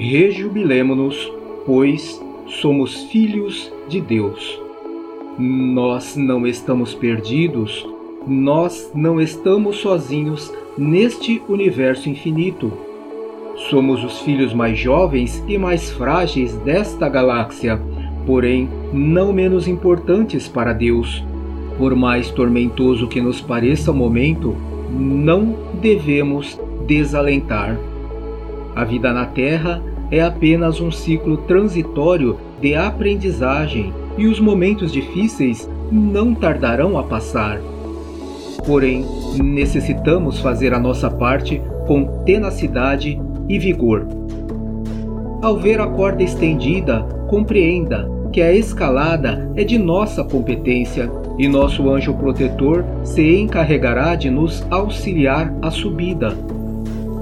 Rejubilemo-nos, pois somos filhos de Deus. Nós não estamos perdidos, nós não estamos sozinhos neste universo infinito. Somos os filhos mais jovens e mais frágeis desta galáxia, porém não menos importantes para Deus. Por mais tormentoso que nos pareça o momento, não devemos desalentar. A vida na Terra é apenas um ciclo transitório de aprendizagem e os momentos difíceis não tardarão a passar. Porém, necessitamos fazer a nossa parte com tenacidade e vigor. Ao ver a corda estendida, compreenda que a escalada é de nossa competência e nosso anjo protetor se encarregará de nos auxiliar à subida.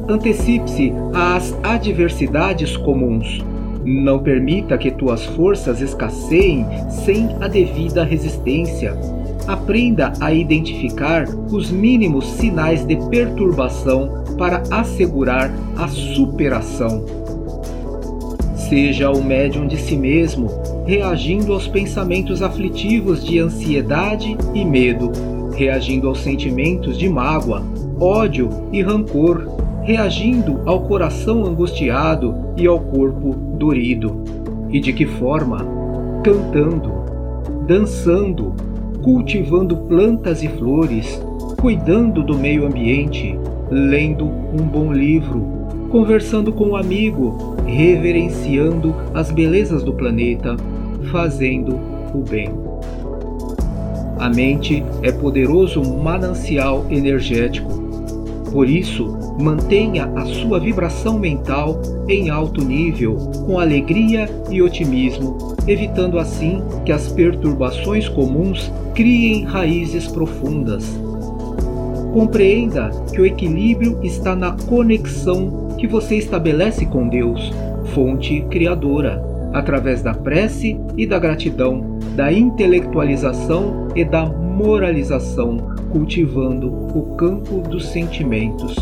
Antecipe-se às adversidades comuns. Não permita que tuas forças escasseiem sem a devida resistência. Aprenda a identificar os mínimos sinais de perturbação para assegurar a superação. Seja o médium de si mesmo, reagindo aos pensamentos aflitivos de ansiedade e medo, reagindo aos sentimentos de mágoa, ódio e rancor, reagindo ao coração angustiado e ao corpo dorido. E de que forma? Cantando, dançando, cultivando plantas e flores, cuidando do meio ambiente, lendo um bom livro, conversando com um amigo, reverenciando as belezas do planeta, fazendo o bem. A mente é poderoso manancial energético. Por isso, mantenha a sua vibração mental em alto nível, com alegria e otimismo, evitando assim que as perturbações comuns criem raízes profundas. Compreenda que o equilíbrio está na conexão que você estabelece com Deus, fonte criadora, através da prece e da gratidão, da intelectualização e da moralização, cultivando o campo dos sentimentos.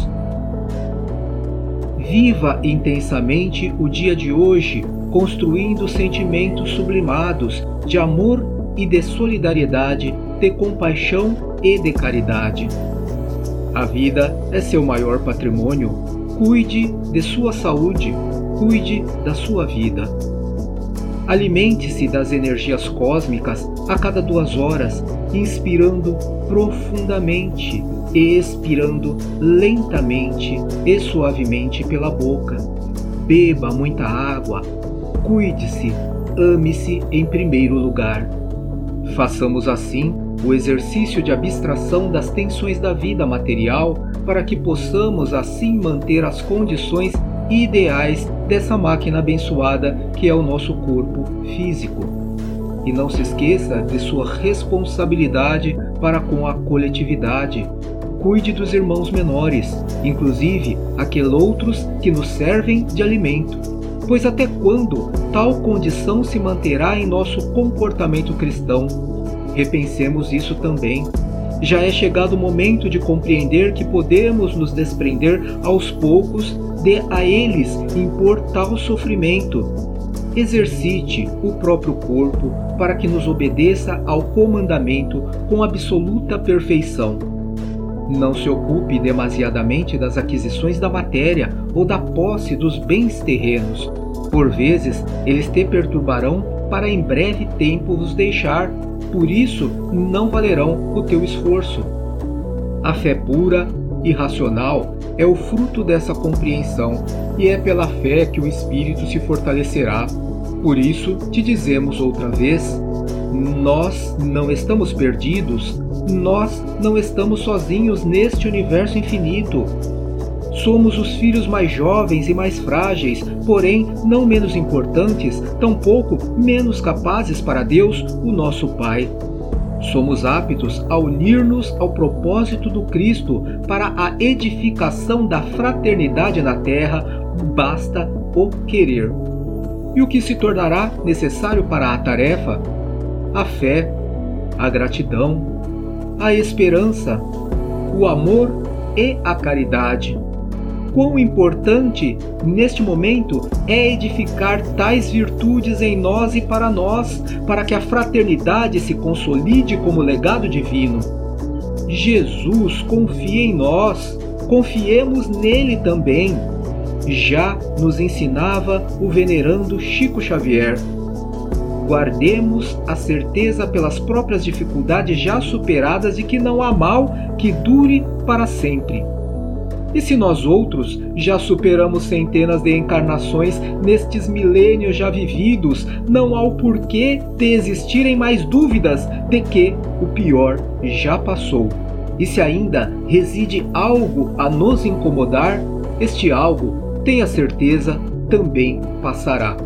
Viva intensamente o dia de hoje, construindo sentimentos sublimados de amor e de solidariedade, de compaixão e de caridade. A vida é seu maior patrimônio. Cuide de sua saúde, cuide da sua vida. Alimente-se das energias cósmicas a cada duas horas, inspirando profundamente e expirando lentamente e suavemente pela boca. Beba muita água. Cuide-se, ame-se em primeiro lugar. Façamos assim o exercício de abstração das tensões da vida material para que possamos assim manter as condições ideais dessa máquina abençoada que é o nosso corpo físico. E não se esqueça de sua responsabilidade para com a coletividade. Cuide dos irmãos menores, inclusive aqueles outros que nos servem de alimento. Pois até quando tal condição se manterá em nosso comportamento cristão? Repensemos isso também já é chegado o momento de compreender que podemos nos desprender aos poucos de a eles impor tal sofrimento. Exercite o próprio corpo para que nos obedeça ao comandamento com absoluta perfeição. Não se ocupe demasiadamente das aquisições da matéria ou da posse dos bens terrenos. Por vezes, eles te perturbarão para em breve tempo vos deixar por isso não valerão o teu esforço. A fé pura e racional é o fruto dessa compreensão, e é pela fé que o espírito se fortalecerá. Por isso te dizemos outra vez: nós não estamos perdidos, nós não estamos sozinhos neste universo infinito. Somos os filhos mais jovens e mais frágeis, porém não menos importantes, tampouco menos capazes para Deus, o nosso Pai. Somos aptos a unir-nos ao propósito do Cristo para a edificação da fraternidade na terra, basta o querer. E o que se tornará necessário para a tarefa? A fé, a gratidão, a esperança, o amor e a caridade quão importante neste momento é edificar tais virtudes em nós e para nós, para que a fraternidade se consolide como legado divino. Jesus confia em nós, confiemos nele também. Já nos ensinava o venerando Chico Xavier. Guardemos a certeza pelas próprias dificuldades já superadas de que não há mal que dure para sempre. E se nós outros já superamos centenas de encarnações nestes milênios já vividos, não há o porquê de existirem mais dúvidas de que o pior já passou. E se ainda reside algo a nos incomodar, este algo, tenha certeza, também passará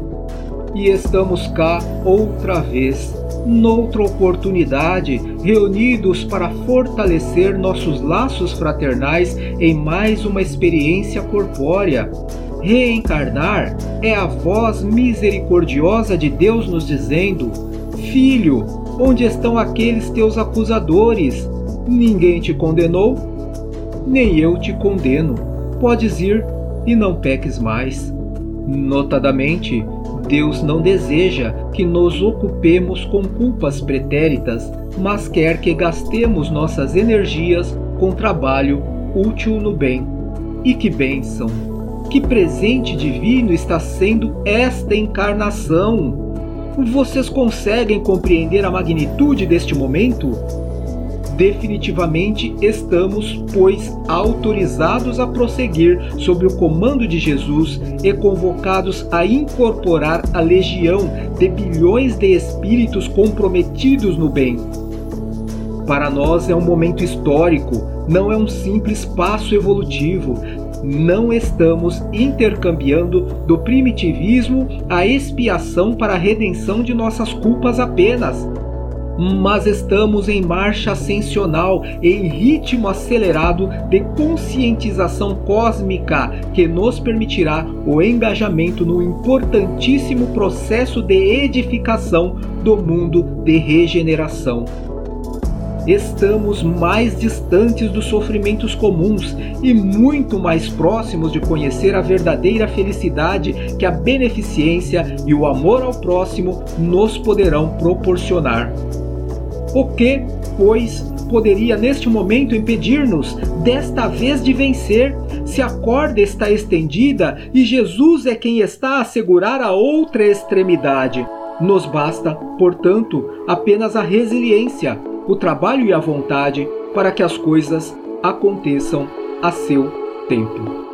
e estamos cá outra vez, noutra oportunidade, reunidos para fortalecer nossos laços fraternais em mais uma experiência corpórea. Reencarnar é a voz misericordiosa de Deus nos dizendo: Filho, onde estão aqueles teus acusadores? Ninguém te condenou? Nem eu te condeno. Podes ir e não peques mais. Notadamente, Deus não deseja que nos ocupemos com culpas pretéritas, mas quer que gastemos nossas energias com trabalho útil no bem. E que bênção! Que presente divino está sendo esta encarnação! Vocês conseguem compreender a magnitude deste momento? Definitivamente estamos, pois, autorizados a prosseguir sob o comando de Jesus e convocados a incorporar a legião de bilhões de espíritos comprometidos no bem. Para nós é um momento histórico, não é um simples passo evolutivo. Não estamos intercambiando do primitivismo a expiação para a redenção de nossas culpas apenas mas estamos em marcha ascensional, em ritmo acelerado de conscientização cósmica que nos permitirá o engajamento no importantíssimo processo de edificação do mundo de regeneração. Estamos mais distantes dos sofrimentos comuns e muito mais próximos de conhecer a verdadeira felicidade que a beneficência e o amor ao próximo nos poderão proporcionar. O que, pois, poderia neste momento impedir-nos desta vez de vencer, se a corda está estendida e Jesus é quem está a segurar a outra extremidade? Nos basta, portanto, apenas a resiliência, o trabalho e a vontade para que as coisas aconteçam a seu tempo.